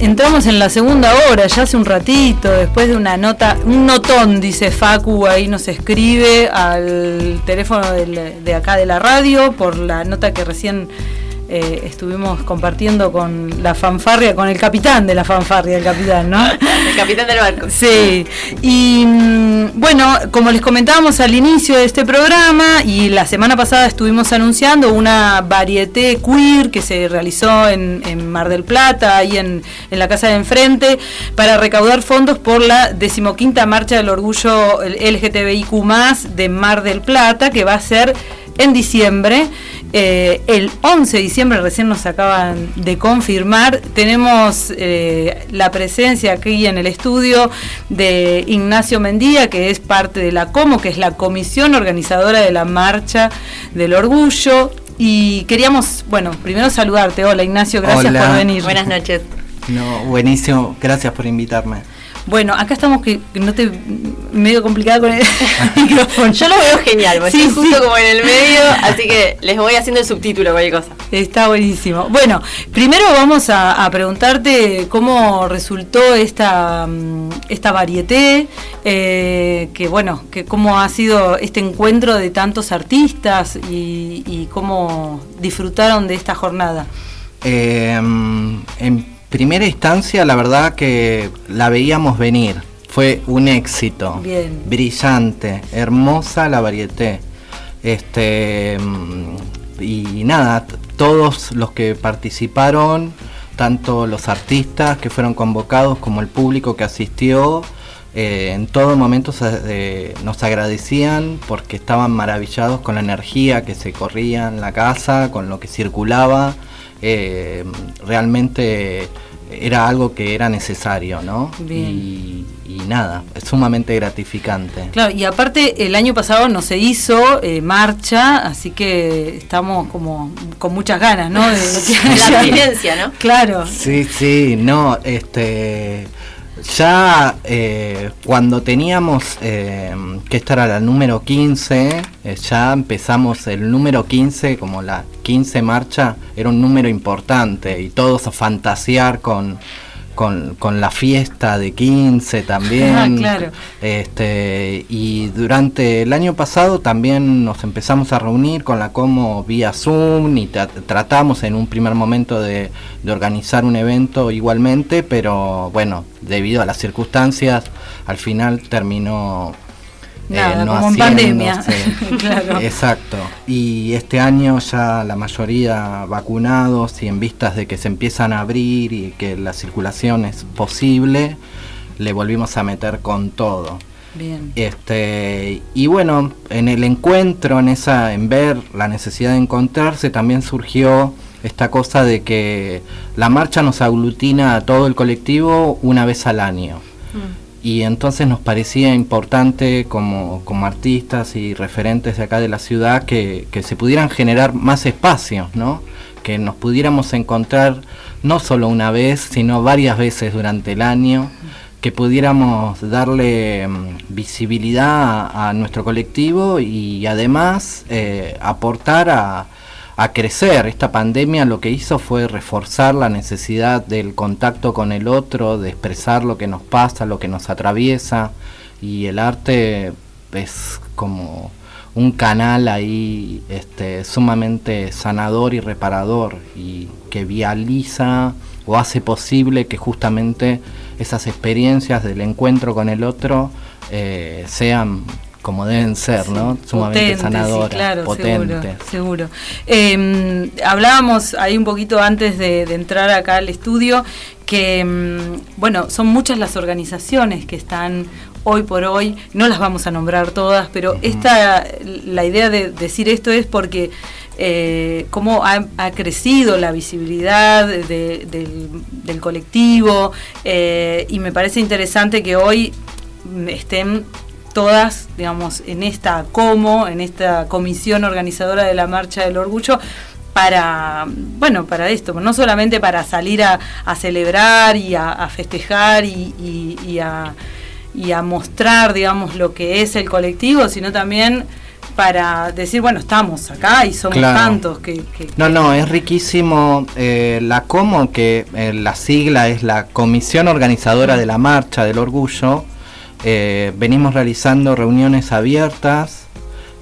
Entramos en la segunda hora, ya hace un ratito, después de una nota, un notón, dice Facu, ahí nos escribe al teléfono de acá de la radio por la nota que recién eh, estuvimos compartiendo con la fanfarria, con el capitán de la fanfarria, el capitán, ¿no? el capitán del barco. Sí, y mm, bueno, como les comentábamos al inicio de este programa, y la semana pasada estuvimos anunciando una varieté queer que se realizó en, Mar del Plata, ahí en, en, la casa de enfrente, para recaudar fondos por la decimoquinta marcha del orgullo LGTBIQ de Mar del Plata, que va a ser en diciembre. Eh, el 11 de diciembre recién nos acaban de confirmar. Tenemos eh, la presencia aquí en el estudio de Ignacio Mendía, que es parte de la COMO, que es la comisión organizadora de la Marcha del Orgullo. Y queríamos, bueno, primero saludarte. Hola Ignacio, gracias por venir. Buenas noches. No, buenísimo, gracias por invitarme. Bueno, acá estamos que, no te medio complicada con el micrófono. Yo lo veo genial, porque estoy justo como en el medio, así que les voy haciendo el subtítulo, cualquier cosa. Está buenísimo. Bueno, primero vamos a, preguntarte cómo resultó esta, mm, esta varieté, eh, que bueno, que cómo ha sido este encuentro de tantos artistas y, cómo disfrutaron de esta jornada. Eh, en primera instancia, la verdad que la veíamos venir. Fue un éxito. Bien. Brillante, hermosa la varieté. Este y nada, todos los que participaron, tanto los artistas que fueron convocados como el público que asistió, eh, en todo momento nos agradecían porque estaban maravillados con la energía que se corría en la casa, con lo que circulaba. Eh, realmente era algo que era necesario, ¿no? Y, nada, es sumamente gratificante. Claro, y aparte el año pasado no se hizo eh, marcha, así que estamos como con muchas ganas, ¿no? De, la abstinencia, ¿no? Claro. Sí, sí, no, este ya eh, cuando teníamos eh, que estar a la número 15, eh, ya empezamos el número 15, como la 15 marcha, era un número importante y todos a fantasear con con, con, la fiesta de 15 también. Ah, claro. este, y durante el año pasado también nos empezamos a reunir con la Como vía Zoom y tratamos en un primer momento de, de, organizar un evento igualmente, pero bueno, debido a las circunstancias, al final terminó Nada, eh, como en pandemia. Exacto. Y este año ya la mayoría vacunados y en vistas de que se empiezan a abrir y que la circulación es posible, le volvimos a meter con todo. Bien. Este, y bueno, en el encuentro, en esa, en ver la necesidad de encontrarse, también surgió esta cosa de que la marcha nos aglutina a todo el colectivo una vez al año. Mm y entonces nos parecía importante como, artistas y referentes de acá de la ciudad que, se pudieran generar más espacios, ¿no? que nos pudiéramos encontrar no solo una vez, sino varias veces durante el año, que pudiéramos darle mm, visibilidad a, nuestro colectivo y además eh, aportar a, a crecer. Esta pandemia lo que hizo fue reforzar la necesidad del contacto con el otro, de expresar lo que nos pasa, lo que nos atraviesa y el arte es como un canal ahí este, sumamente sanador y reparador y que vializa o hace posible que justamente esas experiencias del encuentro con el otro eh, sean como deben ser, ¿no? Sumamente sanadoras, claro, potentes. Seguro. Em, hablábamos ahí un poquito antes de, entrar acá al estudio que, em, bueno, son muchas las organizaciones que están hoy por hoy, no las vamos a nombrar todas, pero esta, la idea de decir esto es porque eh, cómo ha, crecido la visibilidad del, colectivo eh, y me parece interesante que hoy estén todas, digamos, en esta como, en esta comisión organizadora de la Marcha del Orgullo, para, bueno, para esto, no solamente para salir a, celebrar y a, festejar y, a, y a mostrar, digamos, lo que es el colectivo, sino también para decir, bueno, estamos acá y somos tantos que, No, no, es riquísimo eh, la COMO, que eh, la sigla es la Comisión Organizadora de la Marcha del Orgullo. Eh, venimos realizando reuniones abiertas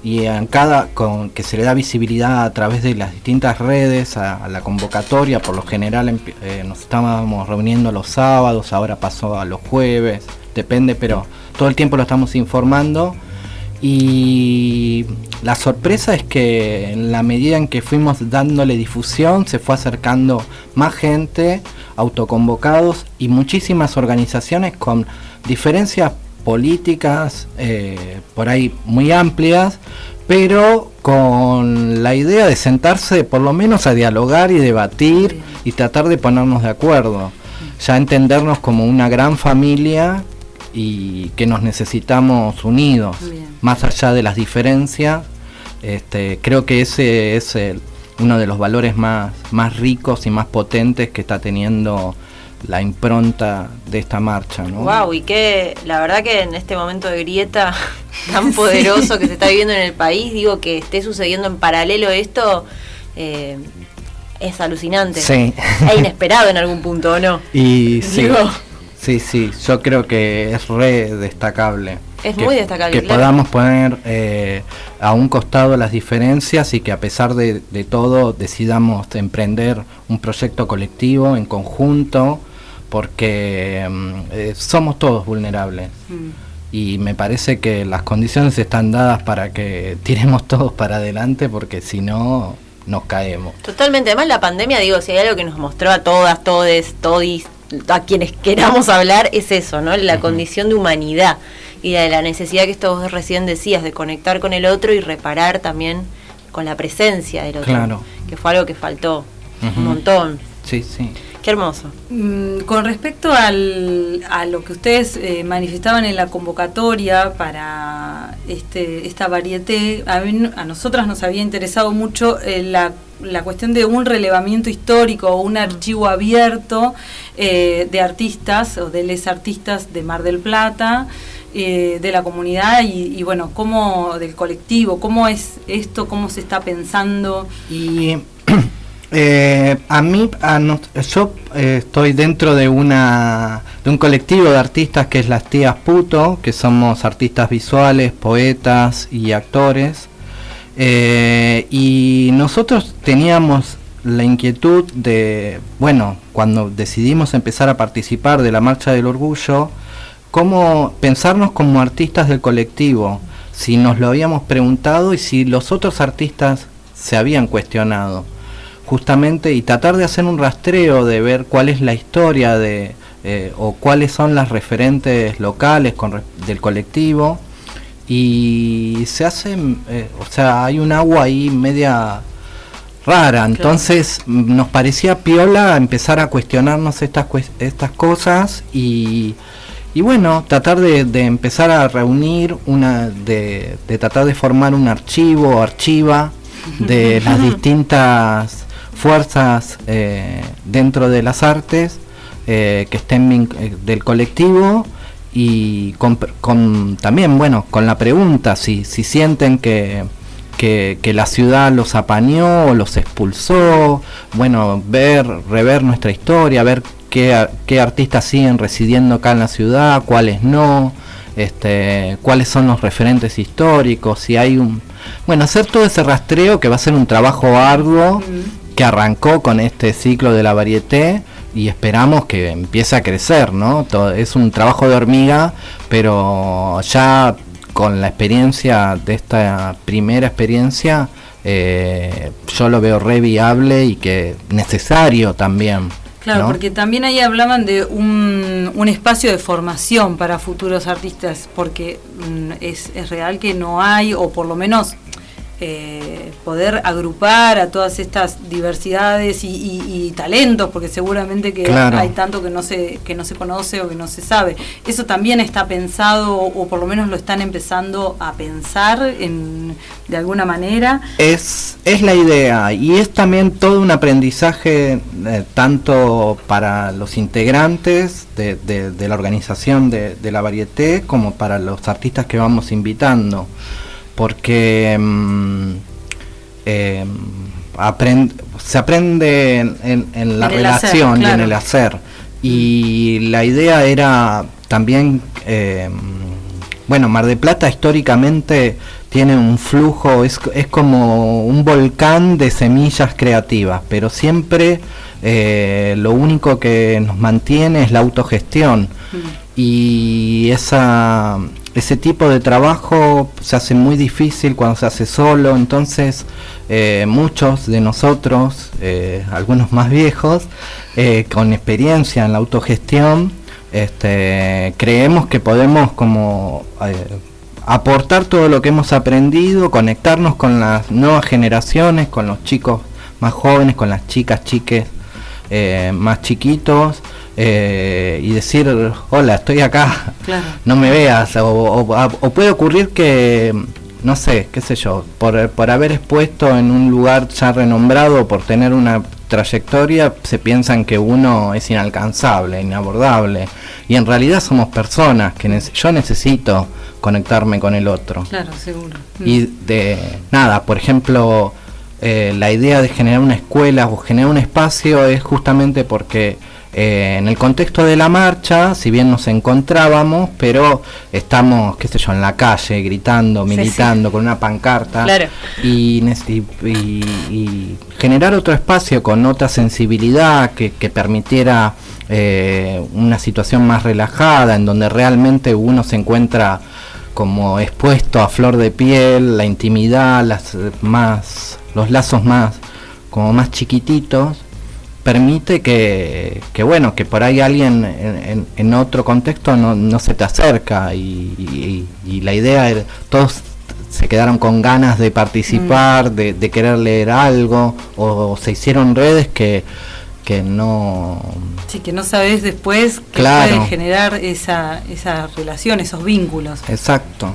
y en cada con que se le da visibilidad a través de las distintas redes a, la convocatoria por lo general nos estábamos reuniendo los sábados ahora pasó a los jueves depende pero todo el tiempo lo estamos informando. Y la sorpresa es que en la medida en que fuimos dándole difusión, se fue acercando más gente, autoconvocados y muchísimas organizaciones con diferencias políticas eh, por ahí muy amplias, pero con la idea de sentarse por lo menos a dialogar y debatir y tratar de ponernos de acuerdo, ya entendernos como una gran familia y que nos necesitamos unidos, más allá de las diferencias. Este, creo que ese es uno de los valores más, más ricos y más potentes que está teniendo la impronta de esta marcha. ¿no? Wow, y que la verdad que en este momento de grieta tan poderoso que se está viviendo en el país, digo que esté sucediendo en paralelo esto, eh, es alucinante. Sí. Es inesperado en algún punto, ¿o no? Y sí. Sí, sí, yo creo que es re destacable. Es muy destacable. Que podamos poner eh, a un costado las diferencias y que a pesar de, todo decidamos emprender un proyecto colectivo en conjunto, porque mm, eh, somos todos vulnerables. Mm. Y me parece que las condiciones están dadas para que tiremos todos para adelante, porque si no, nos caemos. Totalmente. Además, la pandemia, digo, si hay algo que nos mostró a todas, todes, todis, a quienes queramos hablar es eso, ¿no? La condición de humanidad y de la necesidad que vos recién decías de conectar con el otro y reparar también con la presencia del otro. Claro. Que fue algo que faltó un montón. Sí, sí. Qué hermoso. Mm, con respecto al, a lo que ustedes eh, manifestaban en la convocatoria para este, esta varieté, a, a nosotras nos había interesado mucho eh, la, la, cuestión de un relevamiento histórico o un archivo abierto eh, de artistas o de les artistas de Mar del Plata. de la comunidad y, y, bueno, cómo del colectivo, cómo es esto, cómo se está pensando. Y eh, a mí, yo eh, estoy dentro de una de un colectivo de artistas que es las tías Puto, que somos artistas visuales, poetas y actores. Eh, y nosotros teníamos la inquietud de, bueno, cuando decidimos empezar a participar de la Marcha del Orgullo, cómo pensarnos como artistas del colectivo, si nos lo habíamos preguntado y si los otros artistas se habían cuestionado justamente y tratar de hacer un rastreo de ver cuál es la historia de eh, o cuáles son las referentes locales con, del colectivo. Y se hace, eh, o sea, hay un agua ahí media rara, entonces nos parecía piola empezar a cuestionarnos estas, estas cosas y, y bueno, tratar de, de, empezar a reunir, una de, de tratar de formar un archivo, archiva de las distintas fuerzas eh, dentro de las artes eh, que estén eh, del colectivo y con, también bueno con la pregunta si, si sienten que, que, la ciudad los apañó los expulsó bueno ver rever nuestra historia ver qué, qué artistas siguen residiendo acá en la ciudad cuáles no este, cuáles son los referentes históricos si hay un bueno hacer todo ese rastreo que va a ser un trabajo arduo que arrancó con este ciclo de la varieté y esperamos que empiece a crecer, ¿no? Todo, es un trabajo de hormiga, pero ya con la experiencia de esta primera experiencia, eh, yo lo veo re viable y que necesario también. Claro, porque también ahí hablaban de un, un, espacio de formación para futuros artistas, porque mm, es, es real que no hay, o por lo menos eh, poder agrupar a todas estas diversidades y, talentos, porque seguramente que hay tanto que no se que no se conoce o que no se sabe. Eso también está pensado o por lo menos lo están empezando a pensar en, de alguna manera. Es es la idea y es también todo un aprendizaje eh, tanto para los integrantes de, de, la organización de, de la varieté como para los artistas que vamos invitando porque mm, em, se aprende en, la relación y en el hacer. Y la idea era también, em, bueno, Mar de Plata históricamente tiene un flujo, es, es como un volcán de semillas creativas, pero siempre eh, lo único que nos mantiene es la autogestión. Mm. Y esa, ese tipo de trabajo se hace muy difícil cuando se hace solo, entonces eh, muchos de nosotros, eh, algunos más viejos, con experiencia en la autogestión, este, creemos que podemos como aportar todo lo que hemos aprendido, conectarnos con las nuevas generaciones, con los chicos más jóvenes, con las chicas, chiques eh, más chiquitos eh, y decir, hola, estoy acá, no me veas. O, puede ocurrir que, no sé, qué sé yo, por, por haber expuesto en un lugar ya renombrado, por tener una trayectoria, se piensan que uno es inalcanzable, inabordable. Y en realidad somos personas que yo necesito conectarme con el otro. Claro, seguro. Y de nada, por ejemplo, eh, la idea de generar una escuela o generar un espacio es justamente porque eh, en el contexto de la marcha, si bien nos encontrábamos, pero estamos, qué sé yo, en la calle, gritando, militando, con una pancarta, y, generar otro espacio con otra sensibilidad que, permitiera eh, una situación más relajada, en donde realmente uno se encuentra como expuesto a flor de piel, la intimidad, las más los lazos más como más chiquititos permite que, bueno que por ahí alguien en, otro contexto no, no, se te acerca y, la idea era todos se quedaron con ganas de participar mm. de, querer leer algo o, se hicieron redes que que no sí que no sabes después que puede generar esa esa relación esos vínculos. Exacto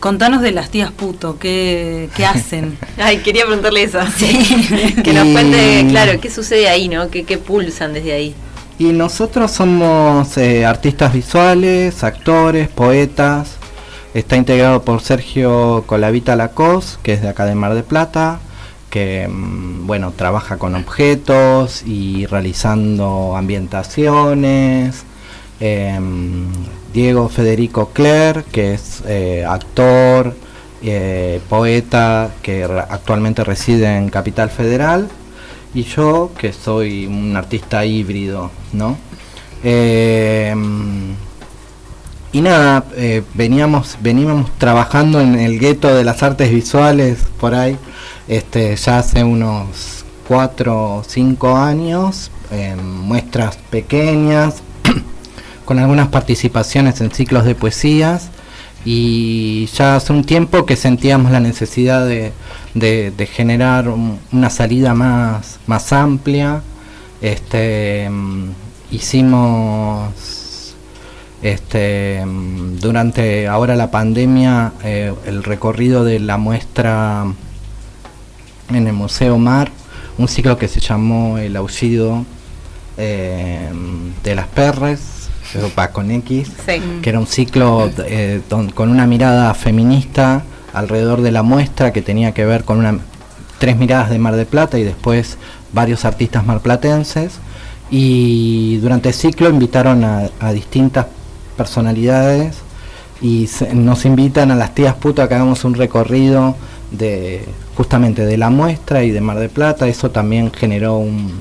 Contanos de las tías puto, ¿qué, hacen? Ay, quería preguntarle eso. Sí. que nos cuente, claro, qué sucede ahí, ¿no? ¿Qué, pulsan desde ahí? Y nosotros somos eh, artistas visuales, actores, poetas. Está integrado por Sergio Colavita Lacos, que es de acá de Mar de Plata, que mm, bueno, trabaja con objetos y realizando ambientaciones. Em, Diego Federico Cler, que es eh, actor, eh, poeta, que actualmente reside en Capital Federal, y yo, que soy un artista híbrido, ¿no? Em, y nada, eh, veníamos, veníamos trabajando en el gueto de las artes visuales por ahí, este, ya hace unos 4 o 5 años, en muestras pequeñas, con algunas participaciones en ciclos de poesías y ya hace un tiempo que sentíamos la necesidad de, generar una salida más, más amplia. Este, mm, hicimos este, mm, durante ahora la pandemia eh, el recorrido de la muestra en el Museo Mar, un ciclo que se llamó El Aullido eh, de las Perres, con X, que era un ciclo eh, con una mirada feminista alrededor de la muestra que tenía que ver con una, tres miradas de Mar de Plata y después varios artistas marplatenses. Y durante el ciclo invitaron a, distintas personalidades y nos invitan a las tías putas a que hagamos un recorrido de justamente de la muestra y de Mar de Plata. Eso también generó un,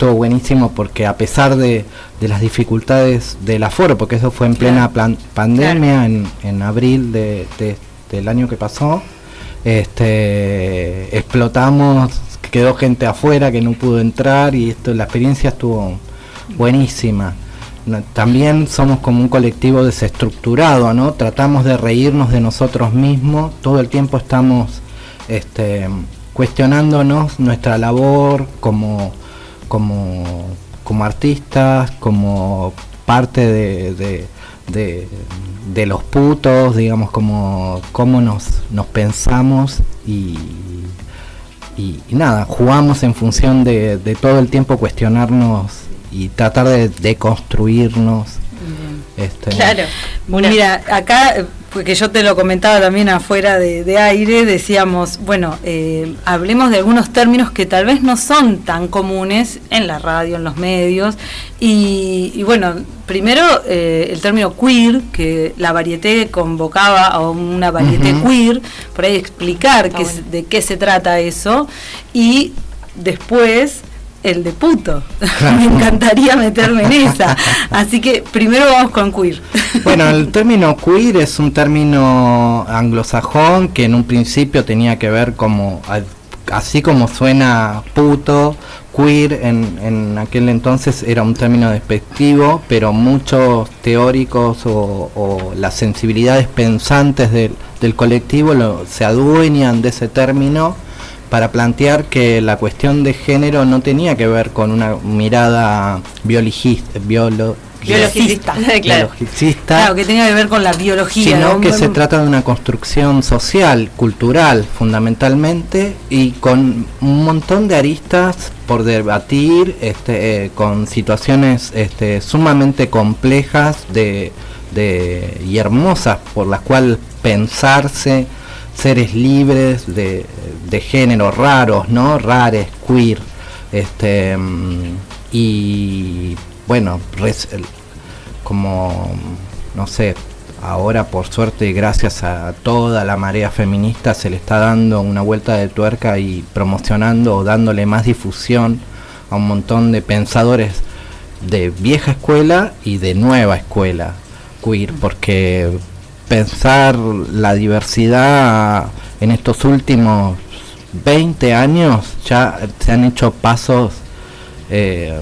estuvo buenísimo porque a pesar de, las dificultades del aforo, porque eso fue en plena pandemia, en, abril de, del año que pasó, este, explotamos, quedó gente afuera que no pudo entrar y esto, la experiencia estuvo buenísima. También somos como un colectivo desestructurado, ¿no? Tratamos de reírnos de nosotros mismos, todo el tiempo estamos este, cuestionándonos nuestra labor como como, como artistas, como parte de, de, los putos, digamos, como cómo nos, nos pensamos y, y, nada, jugamos en función de, todo el tiempo cuestionarnos y tratar de deconstruirnos. Este, claro. Mira, acá porque yo te lo comentaba también afuera de, aire, decíamos, bueno, eh, hablemos de algunos términos que tal vez no son tan comunes en la radio, en los medios, y, bueno, primero eh, el término queer, que la varieté convocaba a una varieté queer, por ahí explicar de qué se trata eso, y después el de puto. Me encantaría meterme en esa. Así que primero vamos con queer. bueno, el término queer es un término anglosajón que en un principio tenía que ver como, así como suena puto, queer en, en aquel entonces era un término despectivo, pero muchos teóricos o, las sensibilidades pensantes del, del colectivo lo, se adueñan de ese término para plantear que la cuestión de género no tenía que ver con una mirada biologista, biologista, claro. claro. que tenga que ver con la biología. Sino que se trata de una construcción social, cultural, fundamentalmente, y con un montón de aristas por debatir, este, eh, con situaciones este, sumamente complejas de, de, y hermosas por las cuales pensarse seres libres de, de género raros, ¿no? Rares, queer. Este, y bueno, como, no sé, ahora por suerte gracias a toda la marea feminista se le está dando una vuelta de tuerca y promocionando o dándole más difusión a un montón de pensadores de vieja escuela y de nueva escuela queer, porque pensar la diversidad en estos últimos 20 años ya se han hecho pasos eh,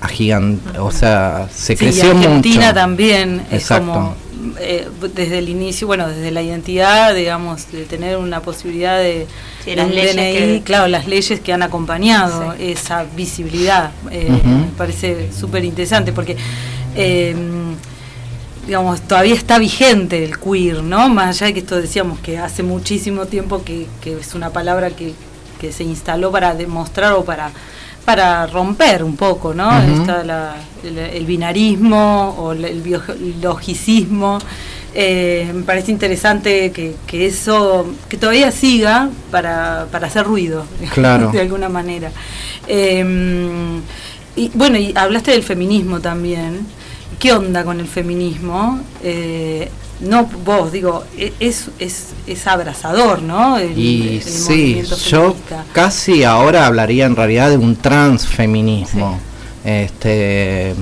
a o sea, se creció y Argentina también es como eh, desde el inicio, bueno, desde la identidad, digamos, de tener una posibilidad de, las leyes claro, las leyes que han acompañado esa visibilidad, eh, me parece súper interesante porque eh, digamos, todavía está vigente el queer, ¿no? Más allá de que esto decíamos que hace muchísimo tiempo que, es una palabra que, se instaló para demostrar o para, para romper un poco, ¿no? el, binarismo o el biologicismo. Eh, me parece interesante que, eso, que todavía siga para, para hacer ruido, claro. de alguna manera. Eh, y bueno, y hablaste del feminismo también. ¿Qué onda con el feminismo? Eh, no vos, digo, e, es, es, es abrazador, ¿no? y sí, yo casi ahora hablaría en realidad de un transfeminismo. Este,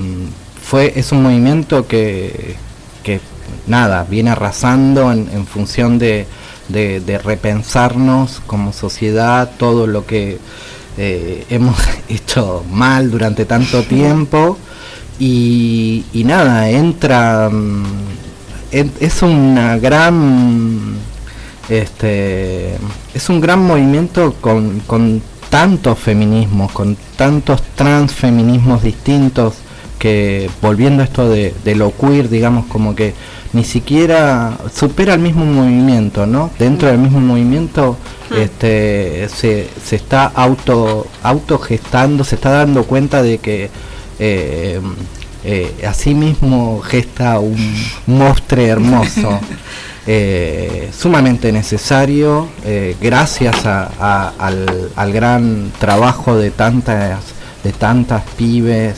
fue, es un movimiento que, que nada, viene arrasando en, función de, de, repensarnos como sociedad todo lo que eh, hemos hecho mal durante tanto tiempo y, nada, entra, mm, es una gran, este, es un gran movimiento con, con tantos feminismos, con tantos transfeminismos distintos, que volviendo a esto de, de, lo queer, digamos como que ni siquiera supera el mismo movimiento, ¿no? Dentro del mismo movimiento este, se, se está auto, autogestando, se está dando cuenta de que eh, eh, asimismo gesta un monstruo hermoso, eh, sumamente necesario, eh, gracias al, gran trabajo de tantas, de tantas pibes.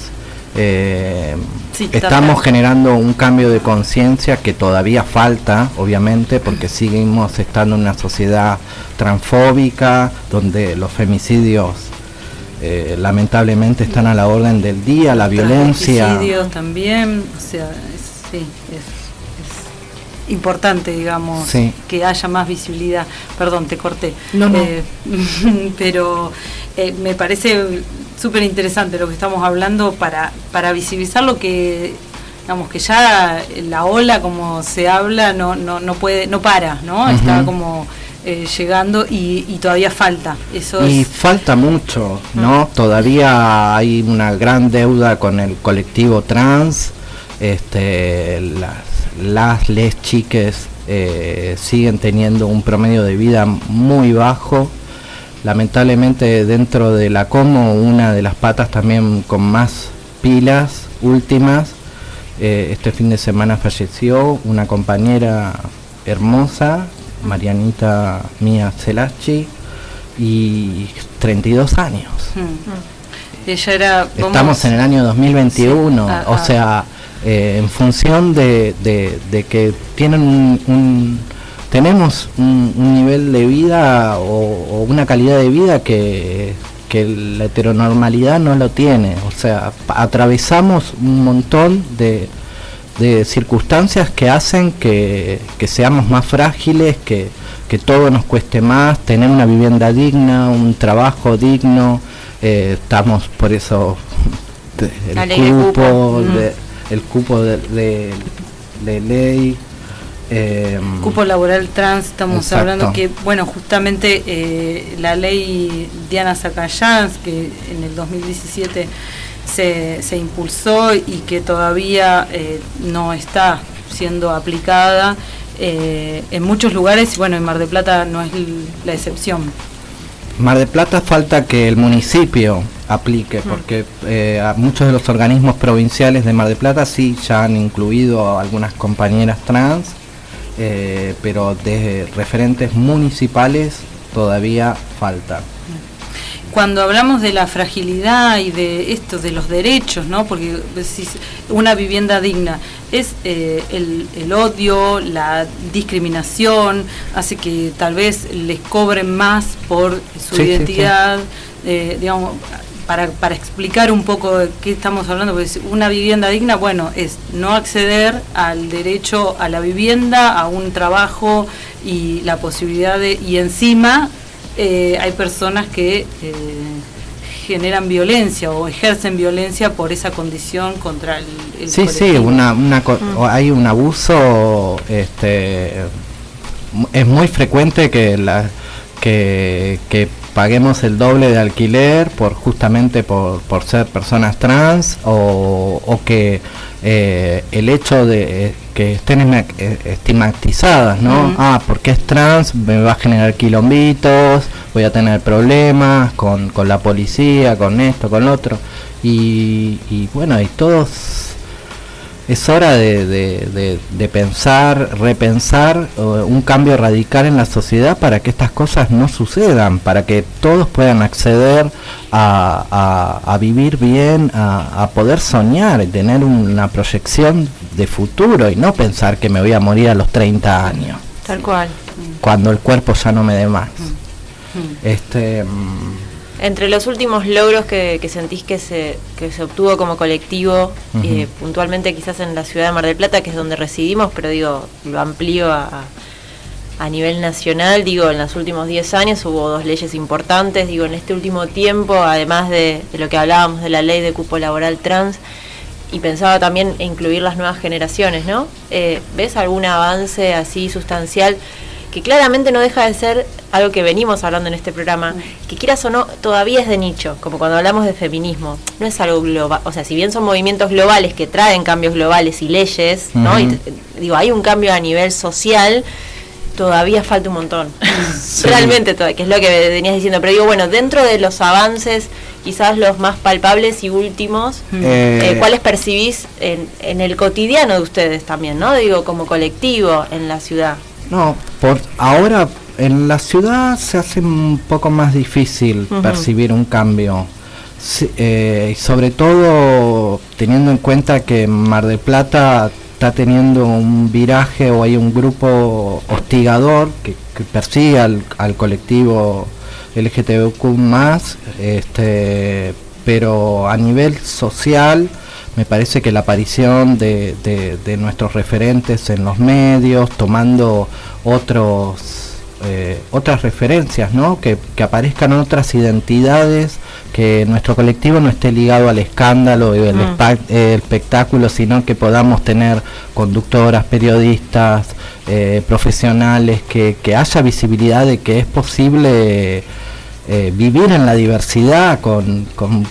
estamos generando un cambio de conciencia que todavía falta, obviamente, porque seguimos estando en una sociedad transfóbica, donde los femicidios eh, lamentablemente están a la orden del día, la violencia. también, o sea, es, sí, es, importante, digamos, que haya más visibilidad. Perdón, te corté. No, eh, pero eh, me parece súper interesante lo que estamos hablando para, para visibilizar lo que digamos que ya la ola como se habla no no no puede no para no está como eh, llegando y, todavía falta. Eso y falta mucho, ¿no? Mm. Todavía hay una gran deuda con el colectivo trans, este, las, las les chiques eh, siguen teniendo un promedio de vida muy bajo. Lamentablemente dentro de la como una de las patas también con más pilas últimas. Eh, este fin de semana falleció una compañera hermosa, Marianita Mía Celachi, y 32 años. Mm. Ella era... Estamos en el año 2021, ah, o ah. sea, eh, en función de, de, que tienen un, tenemos un, nivel de vida o, una calidad de vida que, que la heteronormalidad no lo tiene. O sea, atravesamos un montón de, de circunstancias que hacen que, que seamos más frágiles, que, que todo nos cueste más, tener una vivienda digna, un trabajo digno, eh, estamos por eso el cupo, el cupo de, ley. Eh, cupo laboral trans, estamos hablando que, bueno, justamente eh, la ley Diana Zacayans, que en el 2017 se, se impulsó y que todavía no está siendo aplicada, eh, en muchos lugares, y bueno, en Mar de Plata no es la excepción. Mar de Plata falta que el municipio aplique, mm. porque eh, muchos de los organismos provinciales de Mar de Plata sí ya han incluido a algunas compañeras trans, eh, pero de referentes municipales todavía falta cuando hablamos de la fragilidad y de esto, de los derechos, ¿no? Porque una vivienda digna es eh, el, odio, la discriminación, hace que tal vez les cobren más por su identidad, eh, digamos, para, para, explicar un poco de qué estamos hablando, porque una vivienda digna, bueno, es no acceder al derecho a la vivienda, a un trabajo y la posibilidad de, y encima eh, hay personas que eh, generan violencia o ejercen violencia por esa condición contra el, el sí sí una, una mm. hay un abuso este es muy frecuente que la que, que paguemos el doble de alquiler por justamente por, por ser personas trans o, o que eh, el hecho de que estén eh, estigmatizadas, ¿no? Ah, porque es trans, me va a generar quilombitos, voy a tener problemas con, con la policía, con esto, con lo otro. Y, y bueno, y todos es hora de, pensar, repensar uh, un cambio radical en la sociedad para que estas cosas no sucedan, para que todos puedan acceder a, vivir bien, a, poder soñar, y tener una proyección de futuro y no pensar que me voy a morir a los 30 años. Tal cual. Cuando el cuerpo ya no me dé más. Mm. Mm. Este. Mm, entre los últimos logros que, sentís que se, que se obtuvo como colectivo, eh, puntualmente quizás en la ciudad de Mar del Plata, que es donde residimos, pero digo, lo amplío a, a nivel nacional, digo, en los últimos 10 años hubo dos leyes importantes, digo, en este último tiempo, además de, lo que hablábamos de la ley de cupo laboral trans, y pensaba también incluir las nuevas generaciones, ¿no? Eh, ¿Ves algún avance así sustancial? Que claramente no deja de ser algo que venimos hablando en este programa, que quieras o no, todavía es de nicho, como cuando hablamos de feminismo, no es algo global, o sea, si bien son movimientos globales que traen cambios globales y leyes, ¿no? digo, hay un cambio a nivel social, todavía falta un montón. Realmente, que es lo que venías diciendo. Pero digo, bueno, dentro de los avances, quizás los más palpables y últimos, eh, eh, ¿cuáles percibís en, en, el cotidiano de ustedes también, ¿no? Digo, como colectivo en la ciudad. No, por ahora en la ciudad se hace un poco más difícil percibir un cambio. Eh, sobre todo teniendo en cuenta que Mar del Plata está teniendo un viraje o hay un grupo hostigador que, persigue al, colectivo LGTBQ más, este, pero a nivel social me parece que la aparición de, de, nuestros referentes en los medios, tomando otros eh, otras referencias, ¿no? Que, que, aparezcan otras identidades, que nuestro colectivo no esté ligado al escándalo y el, mm. espectáculo, sino que podamos tener conductoras, periodistas, eh, profesionales, que, que, haya visibilidad de que es posible eh, vivir en la diversidad con, con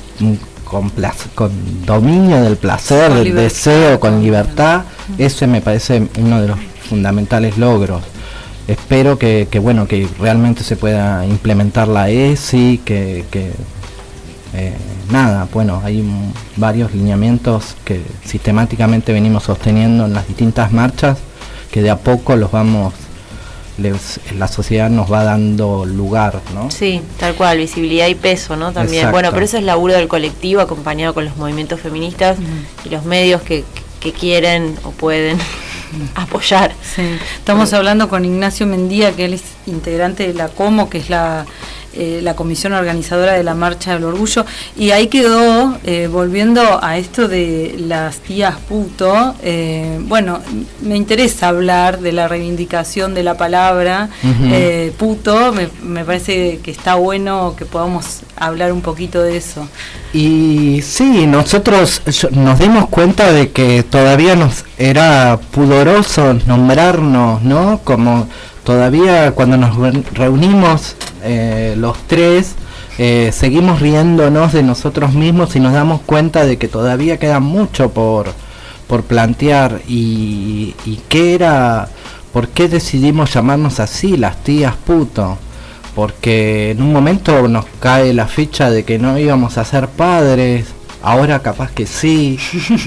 con, con dominio del placer, del deseo, con libertad, ese me parece uno de los fundamentales logros. Espero que, bueno que realmente se pueda implementar la ESI, que, que eh, nada, bueno, hay varios lineamientos que sistemáticamente venimos sosteniendo en las distintas marchas, que de a poco los vamos la sociedad nos va dando lugar, ¿no? Sí, tal cual, visibilidad y peso, ¿no? También. Bueno, pero eso es laburo del colectivo acompañado con los movimientos feministas y los medios que, que quieren o pueden apoyar. Estamos hablando con Ignacio Mendía, que él es integrante de la COMO, que es la eh, la comisión organizadora de la Marcha del Orgullo, y ahí quedó, eh, volviendo a esto de las tías puto, eh, bueno, me interesa hablar de la reivindicación de la palabra puto, me, me, parece que está bueno que podamos hablar un poquito de eso. Y sí, nosotros nos dimos cuenta de que todavía nos era pudoroso nombrarnos, ¿no? Como todavía cuando nos reunimos eh, los tres, eh, seguimos riéndonos de nosotros mismos y nos damos cuenta de que todavía queda mucho por, por plantear y, y qué era, por qué decidimos llamarnos así, las tías puto. Porque en un momento nos cae la ficha de que no íbamos a ser padres, ahora capaz que sí,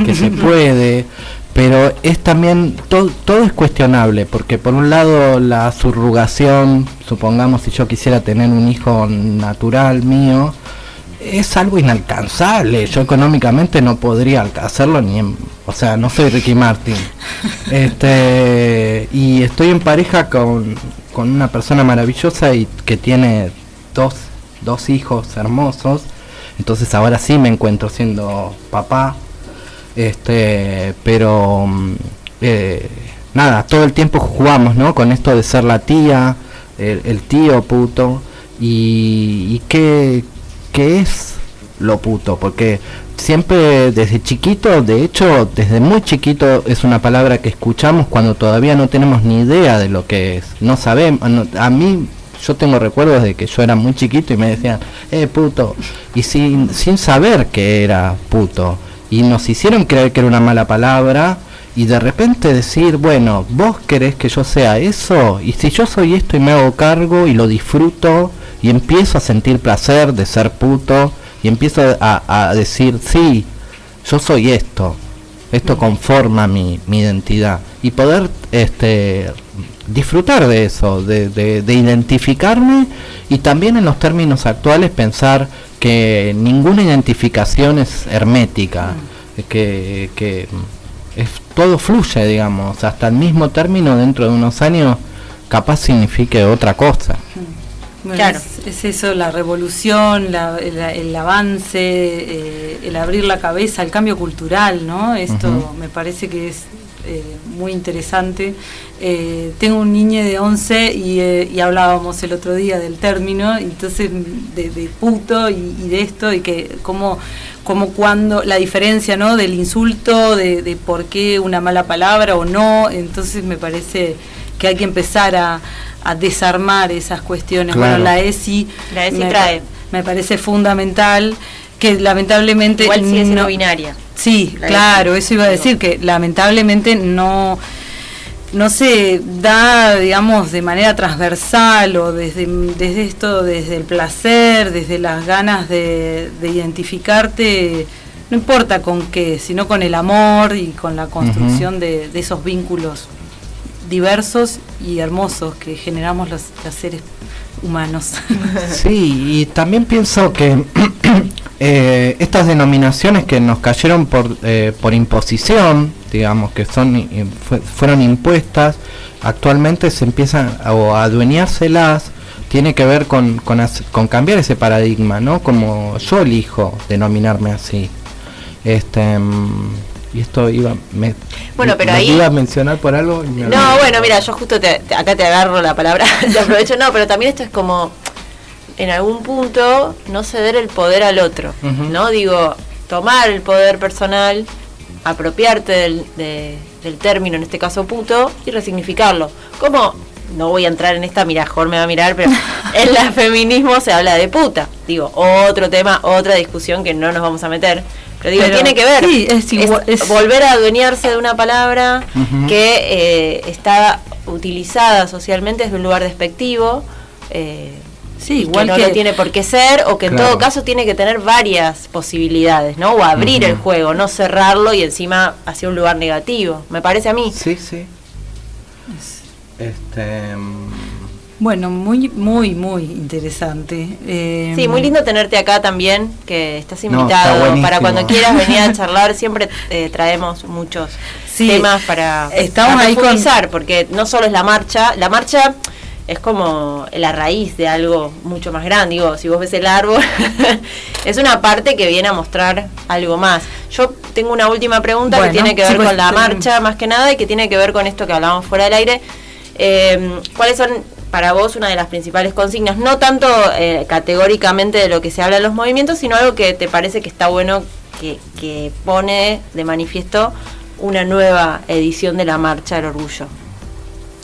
que se puede, pero es también todo, todo es cuestionable porque por un lado la subrugación supongamos si yo quisiera tener un hijo natural mío es algo inalcanzable. Yo económicamente no podría hacerlo ni en, o sea no soy Ricky Martin. Este y estoy en pareja con, con una persona maravillosa y que tiene dos, dos hijos hermosos. Entonces ahora sí me encuentro siendo papá este, pero mm, eh, nada, todo el tiempo jugamos, ¿no? Con esto de ser la tía, el, tío puto, y, qué, qué es lo puto, porque siempre desde chiquito, de hecho, desde muy chiquito es una palabra que escuchamos cuando todavía no tenemos ni idea de lo que es. No sabemos, a mí yo tengo recuerdos de que yo era muy chiquito y me decían, eh, puto, y sin, sin saber que era puto y nos hicieron creer que era una mala palabra y de repente decir, bueno, vos querés que yo sea eso y si yo soy esto y me hago cargo y lo disfruto y empiezo a sentir placer de ser puto y empiezo a, decir, sí, yo soy esto, esto conforma mi, mi identidad y poder este disfrutar de eso, de, de, identificarme y también en los términos actuales pensar que ninguna identificación es hermética, mm. que, que es, todo fluye, digamos, hasta el mismo término dentro de unos años capaz signifique otra cosa. Mm. claro. es, eso, la revolución, la, el avance, eh, el abrir la cabeza, el cambio cultural, ¿no? Esto me parece que es eh, muy interesante. Eh, tengo un niño de 11 eh, y, hablábamos el otro día del término, entonces de, puto y, de esto, y que como, como cuando la diferencia ¿no? del insulto, de, por qué una mala palabra o no, entonces me parece que hay que empezar a, desarmar esas cuestiones. Bueno, la ESI, me, me parece fundamental que lamentablemente igual sigue siendo binaria. Sí claro eso iba a decir que lamentablemente no no se da digamos de manera transversal o desde desde esto desde el placer desde las ganas de, identificarte no importa con qué sino con el amor y con la construcción de, esos vínculos diversos y hermosos que generamos los, los seres humanos sí y también pienso que Eh, estas denominaciones que nos cayeron por, eh, por imposición, digamos, que son fueron impuestas, actualmente se empiezan a, a adueñárselas, tiene que ver con, con, cambiar ese paradigma, ¿no? Como yo elijo denominarme así. Este mm, y esto iba me, bueno pero ahí iba a mencionar por algo no bueno mira yo justo acá te agarro la palabra te aprovecho no pero también esto es como en algún punto no ceder el poder al otro, ¿no? Digo, tomar el poder personal, apropiarte del, del, término, en este caso puto, y resignificarlo. ¿Cómo? No voy a entrar en esta, mira, Jorge me va a mirar, pero en el feminismo se habla de puta. Digo, otro tema, otra discusión que no nos vamos a meter. Pero digo, tiene que ver. es, volver a adueñarse de una palabra que eh, está utilizada socialmente desde un lugar despectivo. Eh, Sí, igual que no lo tiene por qué ser o que en todo caso tiene que tener varias posibilidades, ¿no? O abrir el juego, no cerrarlo y encima hacia un lugar negativo. Me parece a mí. Sí, sí. Este, mm, Bueno, muy, muy, muy interesante. Eh, Sí, muy lindo tenerte acá también, que estás No, está invitado. para cuando quieras venir a charlar, siempre eh, traemos muchos Sí, temas para, estamos para ahí con- profundizar, porque no solo es la marcha, la marcha es como la raíz de algo mucho más grande. Digo, si vos ves el árbol, es una parte que viene a mostrar algo más. Yo tengo una última pregunta Bueno, que tiene que sí, ver pues, con la marcha más que nada y que tiene que ver con esto que hablábamos fuera del aire. Eh, ¿Cuáles son para vos una de las principales consignas? No tanto eh, categóricamente de lo que se habla en los movimientos, sino algo que te parece que está bueno que, que pone de manifiesto una nueva edición de la Marcha del Orgullo.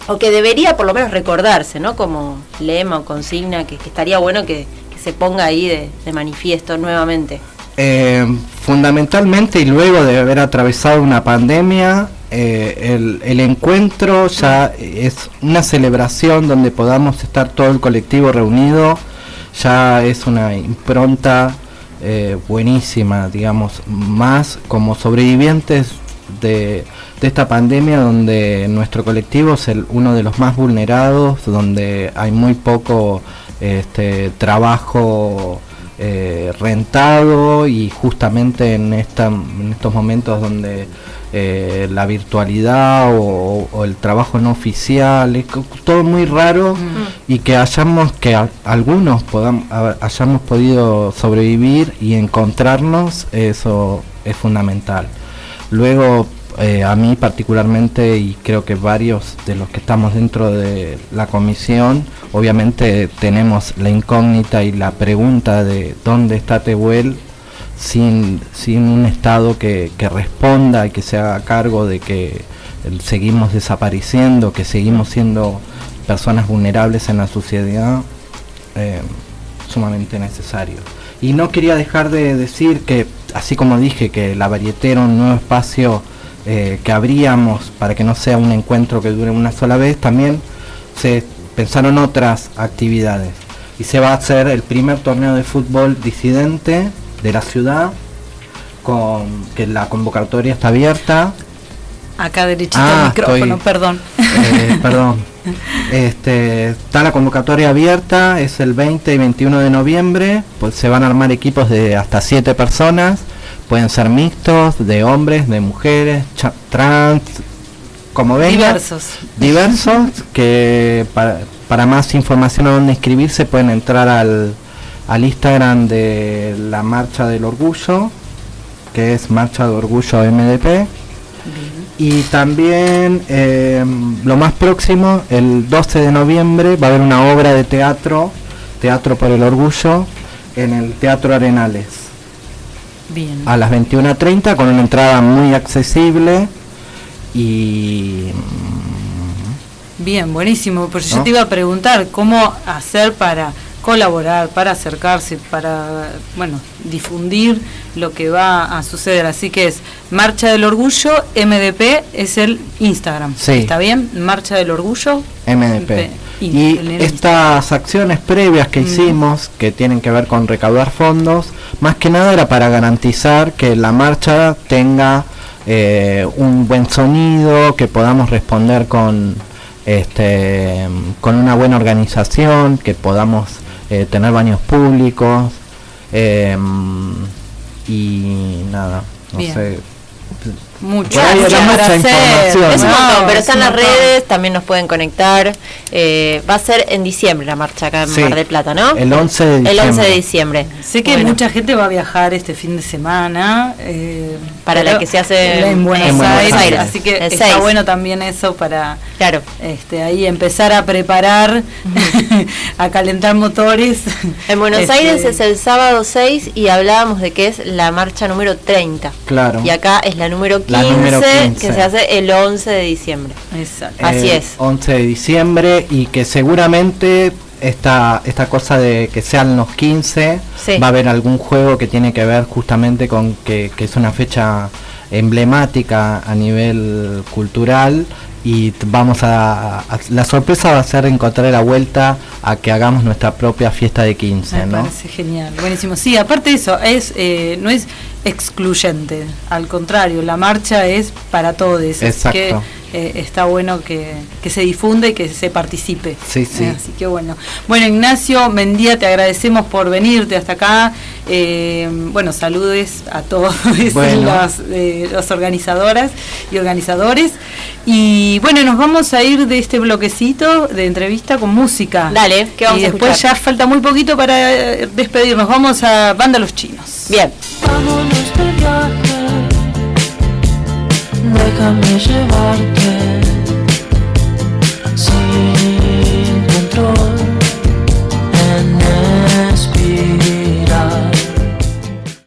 O que debería por lo menos recordarse, ¿no? Como lema o consigna, que, estaría bueno que, que se ponga ahí de, de manifiesto nuevamente. Eh, fundamentalmente y luego de haber atravesado una pandemia, eh, el, encuentro ya es una celebración donde podamos estar todo el colectivo reunido, ya es una impronta eh, buenísima, digamos, más como sobrevivientes de, de esta pandemia donde nuestro colectivo es el, uno de los más vulnerados, donde hay muy poco este, trabajo eh, rentado y justamente en, esta, en estos momentos donde eh, la virtualidad o, o el trabajo no oficial es todo muy raro y que hayamos que a- algunos podamos hayamos podido sobrevivir y encontrarnos eso es fundamental. Luego eh, a mí particularmente y creo que varios de los que estamos dentro de la comisión, obviamente tenemos la incógnita y la pregunta de dónde está Tehuel sin, sin un Estado que, que responda y que se haga cargo de que eh, seguimos desapareciendo, que seguimos siendo personas vulnerables en la sociedad, eh, sumamente necesario. Y no quería dejar de decir que, así como dije, que la varieté era un nuevo espacio eh, que abríamos para que no sea un encuentro que dure una sola vez, también se pensaron otras actividades. Y se va a hacer el primer torneo de fútbol disidente de la ciudad, con que la convocatoria está abierta. Acá derechito Ah, el micrófono, estoy- perdón. Eh, perdón. Este, está la convocatoria abierta, es el 20 y 21 de noviembre, pues se van a armar equipos de hasta 7 personas, pueden ser mixtos, de hombres, de mujeres, trans, como venga. Diversos. Diversos, que para, para más información a dónde inscribirse pueden entrar al, al Instagram de la Marcha del Orgullo, que es Marcha de Orgullo MDP. Y también eh, lo más próximo, el 12 de noviembre, va a haber una obra de teatro, Teatro por el Orgullo, en el Teatro Arenales, Bien. a las 21.30, con una entrada muy accesible. Y Bien, buenísimo. Yo ¿No? te iba a preguntar cómo hacer para colaborar, para acercarse, para, bueno, difundir lo que va a suceder. Así que es Marcha del Orgullo, MDP es el Instagram. Sí. ¿Está bien? Marcha del Orgullo. MDP. Y estas acciones previas que Mm. hicimos, que tienen que ver con recaudar fondos, más que nada era para garantizar que la marcha tenga eh, un buen sonido, que podamos responder con este con una buena organización, que podamos eh, tener baños públicos eh, y nada, no Bien. sé. Mucho, Por ahí mucho era para mucha hacer. información, Es un No, montón, pero es están las montón. redes, también nos pueden conectar. Eh, va a ser en diciembre la marcha acá en Sí. Mar del Plata, ¿no? El 11 de El 11 diciembre. de diciembre. Sé que Bueno, mucha gente va a viajar este fin de semana. eh, Para la que se hace en Buenos, en Buenos Aires, Aires. Así que El está 6. bueno también eso para Claro. este, ahí empezar a preparar, a calentar motores. En Buenos Este, Aires es el sábado 6 y hablábamos de que es la marcha número 30. Claro. Y acá es la número 15, La número 15. que se hace el 11 de diciembre. Exacto. Así el es. 11 de diciembre y que seguramente esta, esta cosa de que sean los 15 Sí. va a haber algún juego que tiene que ver justamente con que, que es una fecha emblemática a nivel cultural y vamos a, a- la sorpresa va a ser encontrar la vuelta a que hagamos nuestra propia fiesta de 15 Me ¿no? parece genial, buenísimo. Sí, aparte de eso, es, eh, no es excluyente. Al contrario, la marcha es para todos. Exacto. que eh, está bueno que, se difunda y que se participe. Sí, sí. así que bueno. Bueno, Ignacio Mendía, te agradecemos por venirte hasta acá. Eh, bueno, saludes a todos las, las organizadoras y organizadores. Y bueno, nos vamos a ir de este bloquecito de entrevista con música. Dale, que vamos y después ya falta muy poquito para despedirnos. Vamos a Banda Los Chinos. Bien. Vámonos վարդը, մեկ ամեջ է վարդը